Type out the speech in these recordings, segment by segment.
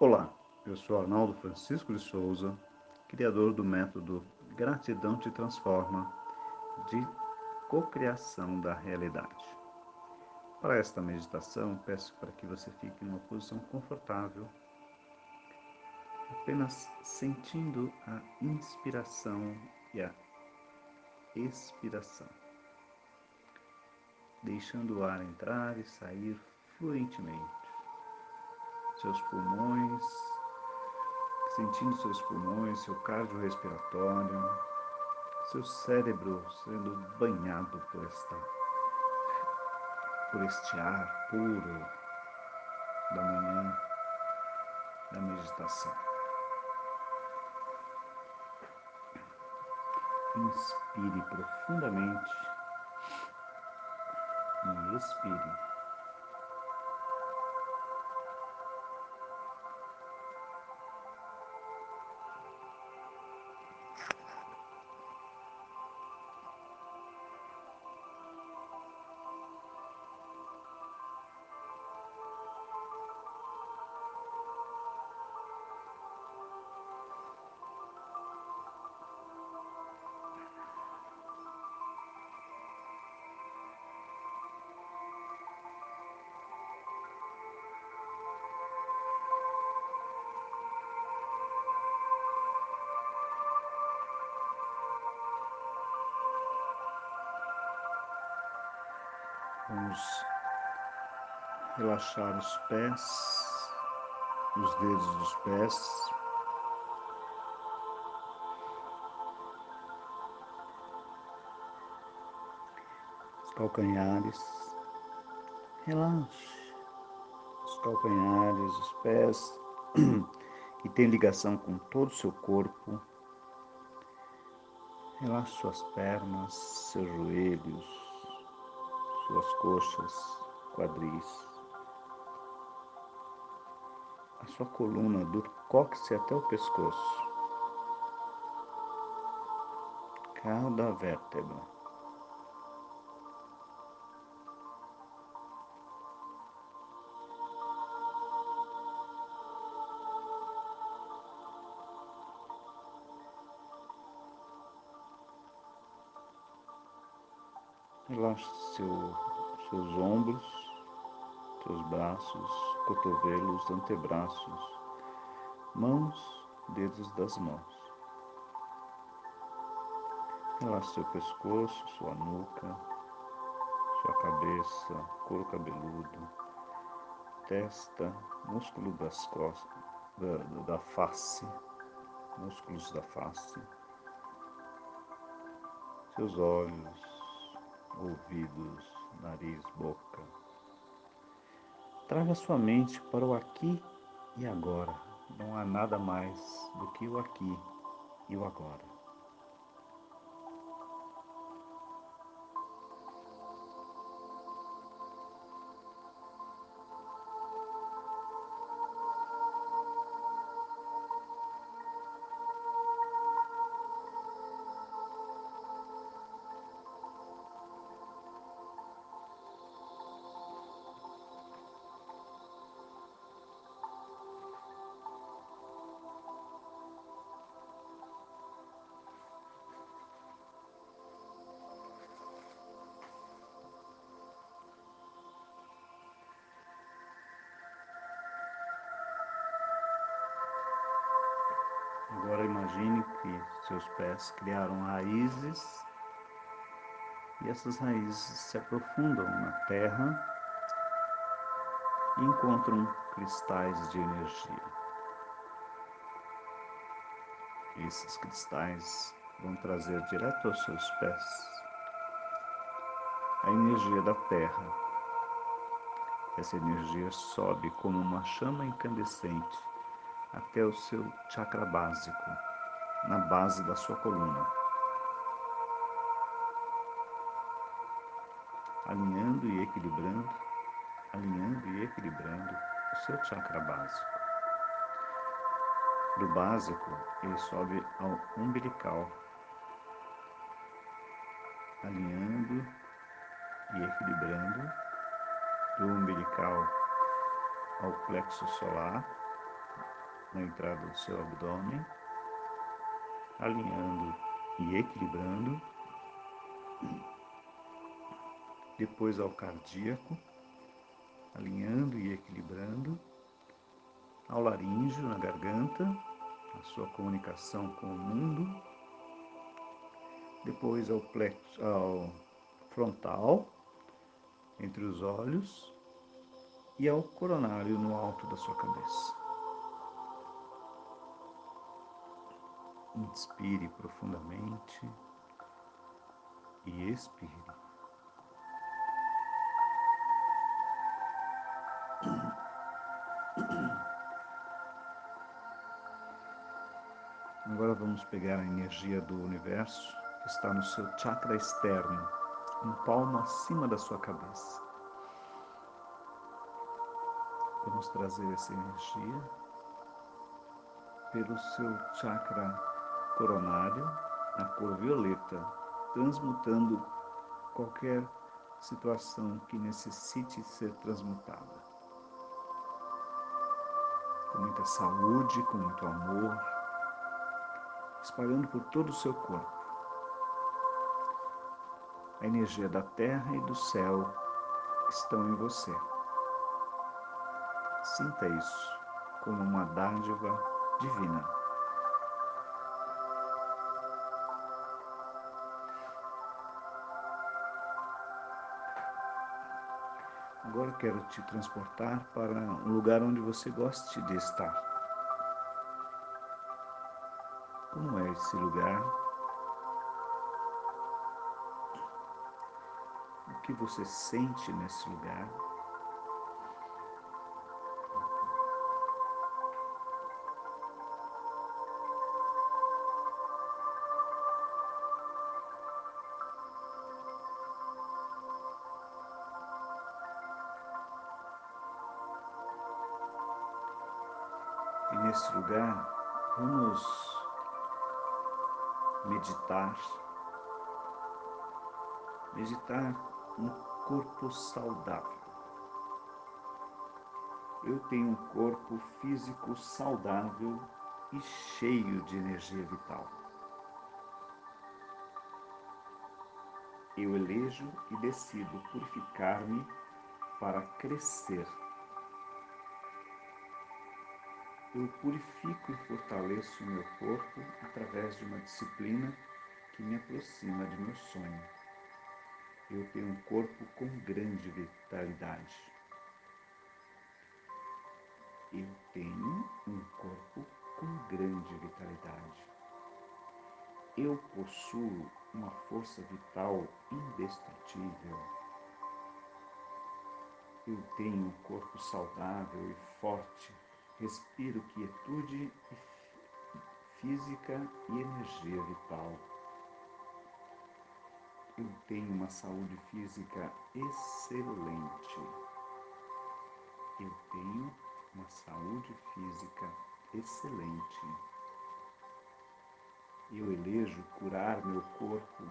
Olá, eu sou Arnaldo Francisco de Souza, criador do método Gratidão te Transforma de cocriação da realidade. Para esta meditação, peço para que você fique em uma posição confortável, apenas sentindo a inspiração e a expiração, deixando o ar entrar e sair fluentemente. Seus pulmões, sentindo seus pulmões, seu cardiorrespiratório, seu cérebro sendo banhado por esta por este ar puro da manhã da meditação. Inspire profundamente e expire. Vamos relaxar os pés, os dedos dos pés. Os calcanhares. Relaxe os calcanhares, os pés que tem ligação com todo o seu corpo. Relaxe suas pernas, seus joelhos, suas coxas, quadris, a sua coluna do cóccix até o pescoço, cada vértebra. Relaxe seu, seus ombros, seus braços, cotovelos, antebraços, mãos, dedos das mãos. Relaxe seu pescoço, sua nuca, sua cabeça, couro cabeludo, testa, músculo das costas, da, da face, músculos da face, seus olhos, ouvidos, nariz, boca. Traga sua mente para o aqui e agora. Não há nada mais do que o aqui e o agora. Imagine que seus pés criaram raízes e essas raízes se aprofundam na terra e encontram cristais de energia. Esses cristais vão trazer direto aos seus pés a energia da terra. Essa energia sobe como uma chama incandescente até o seu chakra básico, na base da sua coluna. Alinhando e equilibrando, alinhando e equilibrando o seu chakra básico. Do básico, ele sobe ao umbilical, alinhando e equilibrando do umbilical ao plexo solar na entrada do seu abdômen, alinhando e equilibrando. Depois ao cardíaco, alinhando e equilibrando. Ao laríngeo na garganta, a sua comunicação com o mundo. Depois ao, plexo, ao frontal, entre os olhos e ao coronário no alto da sua cabeça. Inspire profundamente e expire. Agora vamos pegar a energia do universo que está no seu chakra externo, um palmo acima da sua cabeça. Vamos trazer essa energia pelo seu chakra coronário, na cor violeta, transmutando qualquer situação que necessite ser transmutada. Com muita saúde, com muito amor, espalhando por todo o seu corpo. A energia da terra e do céu estão em você. Sinta isso como uma dádiva divina. Agora quero te transportar para um lugar onde você goste de estar. Como é esse lugar? O que você sente nesse lugar? Nesse lugar, vamos meditar, meditar um corpo saudável. Eu tenho um corpo físico saudável e cheio de energia vital. Eu elejo e decido purificar-me para crescer eu purifico e fortaleço o meu corpo através de uma disciplina que me aproxima de meu sonho. Eu tenho um corpo com grande vitalidade. Eu tenho um corpo com grande vitalidade. Eu possuo uma força vital indestrutível. Eu tenho um corpo saudável e forte Respiro quietude física e energia vital. Eu tenho uma saúde física excelente. Eu tenho uma saúde física excelente. Eu elejo curar meu corpo,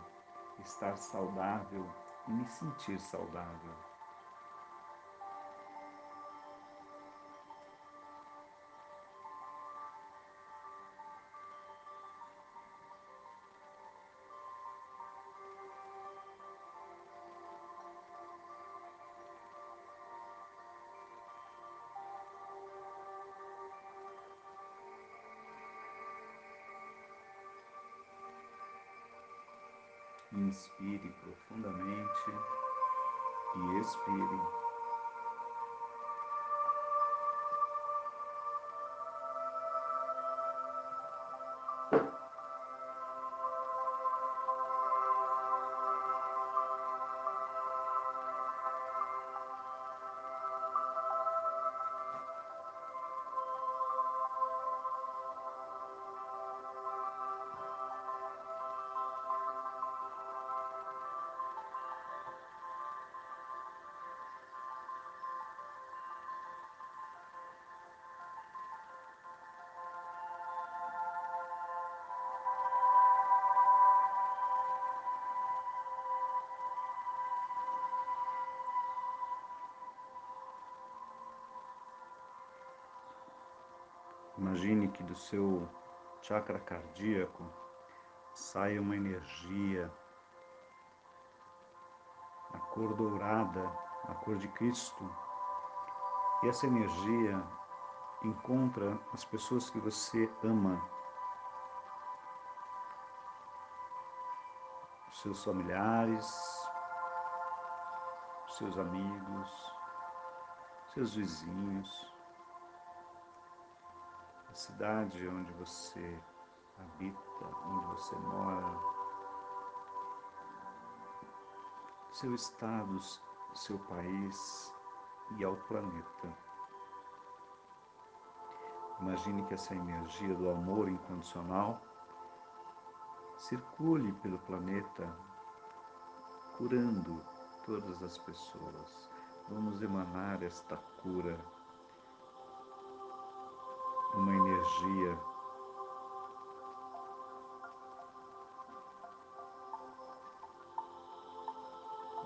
estar saudável e me sentir saudável. Inspire profundamente e expire. thank Imagine que do seu chakra cardíaco saia uma energia na cor dourada, na cor de Cristo. E essa energia encontra as pessoas que você ama, os seus familiares, os seus amigos, seus vizinhos, a cidade onde você habita, onde você mora, seu estado, seu país e ao planeta. Imagine que essa energia do amor incondicional circule pelo planeta, curando todas as pessoas. Vamos emanar esta cura, energia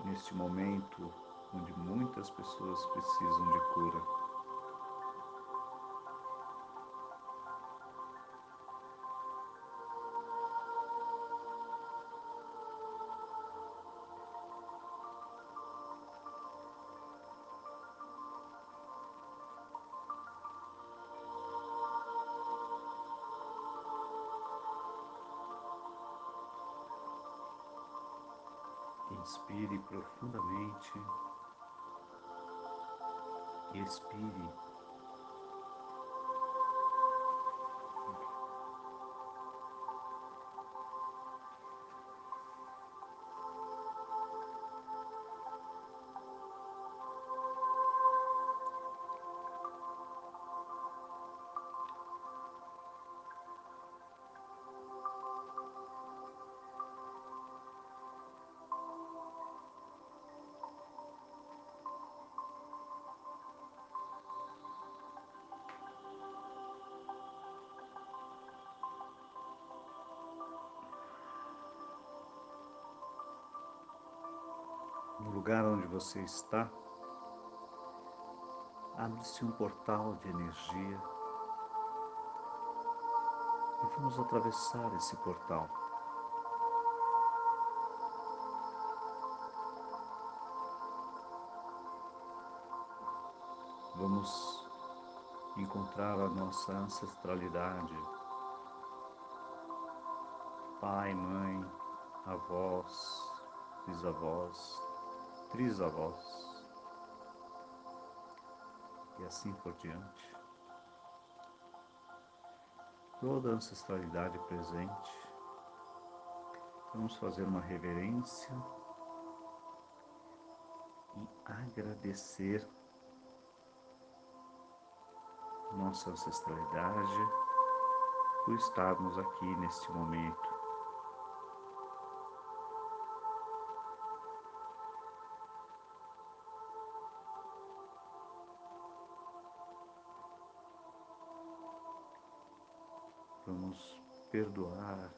neste momento onde muitas pessoas precisam de cura. Profundamente e expire. No lugar onde você está, abre-se um portal de energia e vamos atravessar esse portal. Vamos encontrar a nossa ancestralidade, pai, mãe, avós, bisavós, trisavós e assim por diante. Toda a ancestralidade presente. Vamos fazer uma reverência e agradecer nossa ancestralidade por estarmos aqui neste momento Vamos perdoar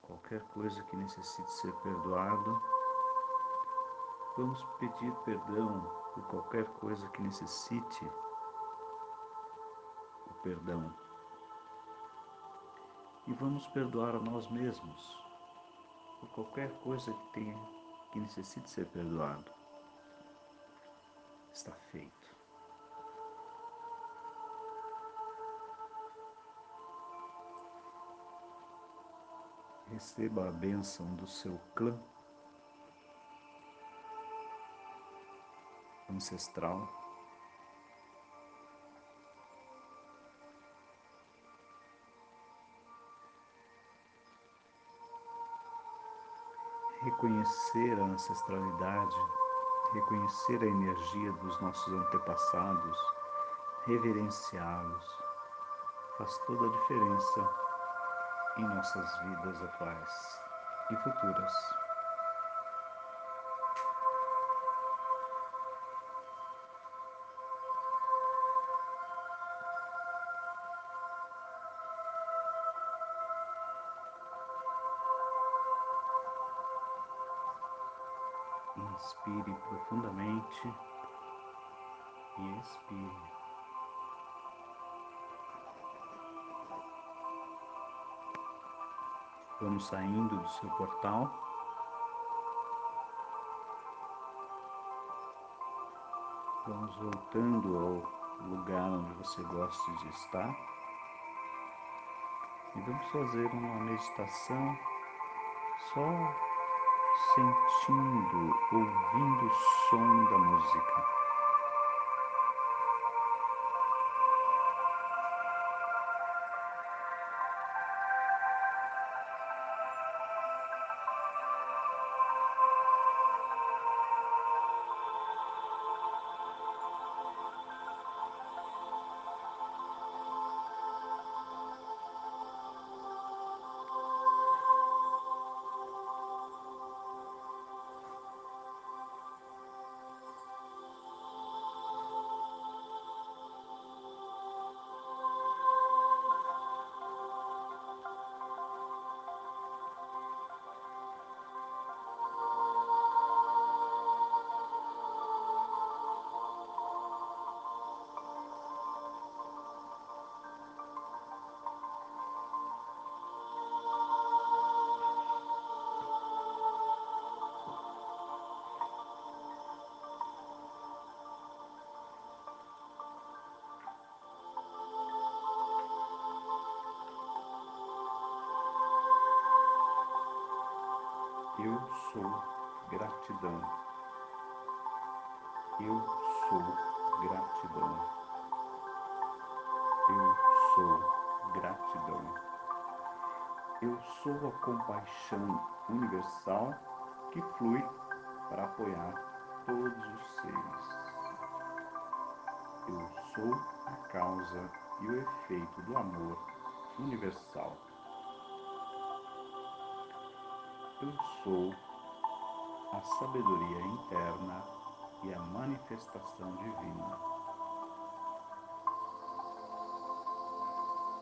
qualquer coisa que necessite ser perdoado. Vamos pedir perdão por qualquer coisa que necessite o perdão. E vamos perdoar a nós mesmos por qualquer coisa que tenha que necessite ser perdoado. Está feito. Receba a bênção do seu clã ancestral. Reconhecer a ancestralidade, reconhecer a energia dos nossos antepassados, reverenciá-los, faz toda a diferença em nossas vidas atuais e futuras. Inspire profundamente e expire. Vamos saindo do seu portal. Vamos voltando ao lugar onde você gosta de estar. E vamos fazer uma meditação só sentindo, ouvindo o som da música. Eu sou gratidão. Eu sou gratidão. Eu sou gratidão. Eu sou a compaixão universal que flui para apoiar todos os seres. Eu sou a causa e o efeito do amor universal. Eu sou a sabedoria interna e a manifestação divina.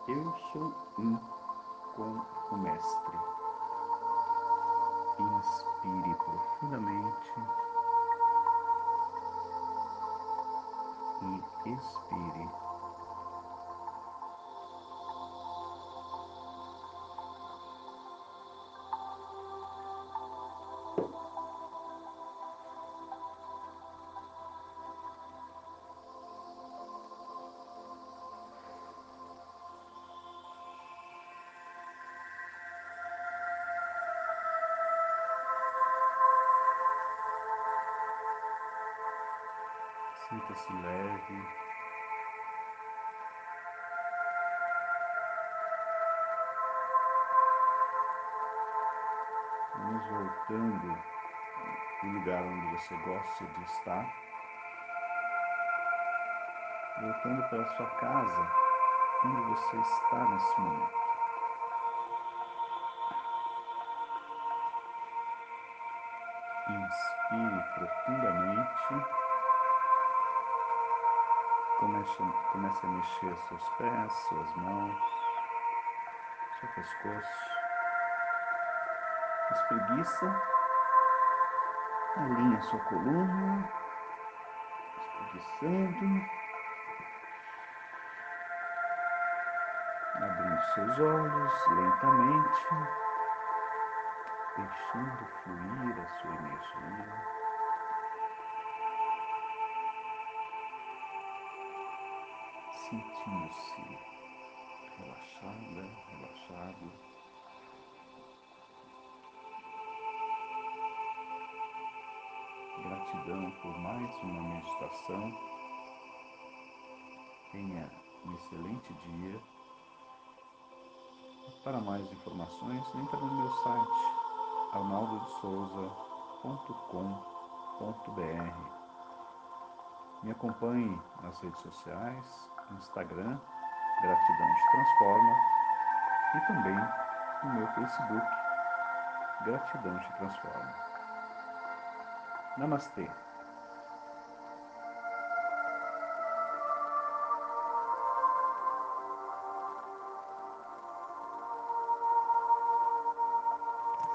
Eu sou um com o Mestre. Sinta-se leve. Vamos voltando do lugar onde você gosta de estar. Voltando para a sua casa, onde você está nesse momento. Inspire profundamente. Comece, comece a mexer seus pés, suas mãos, seu pescoço. Espreguiça, alinha sua coluna, espreguiçando, abrindo seus olhos lentamente, deixando fluir a sua energia. Sentindo-se relaxada, relaxado. Gratidão por mais uma meditação. Tenha um excelente dia. Para mais informações, entra no meu site arnaldodesouza.com.br. Me acompanhe nas redes sociais, Instagram, Gratidão te Transforma, e também no meu Facebook, Gratidão te Transforma. Namastê!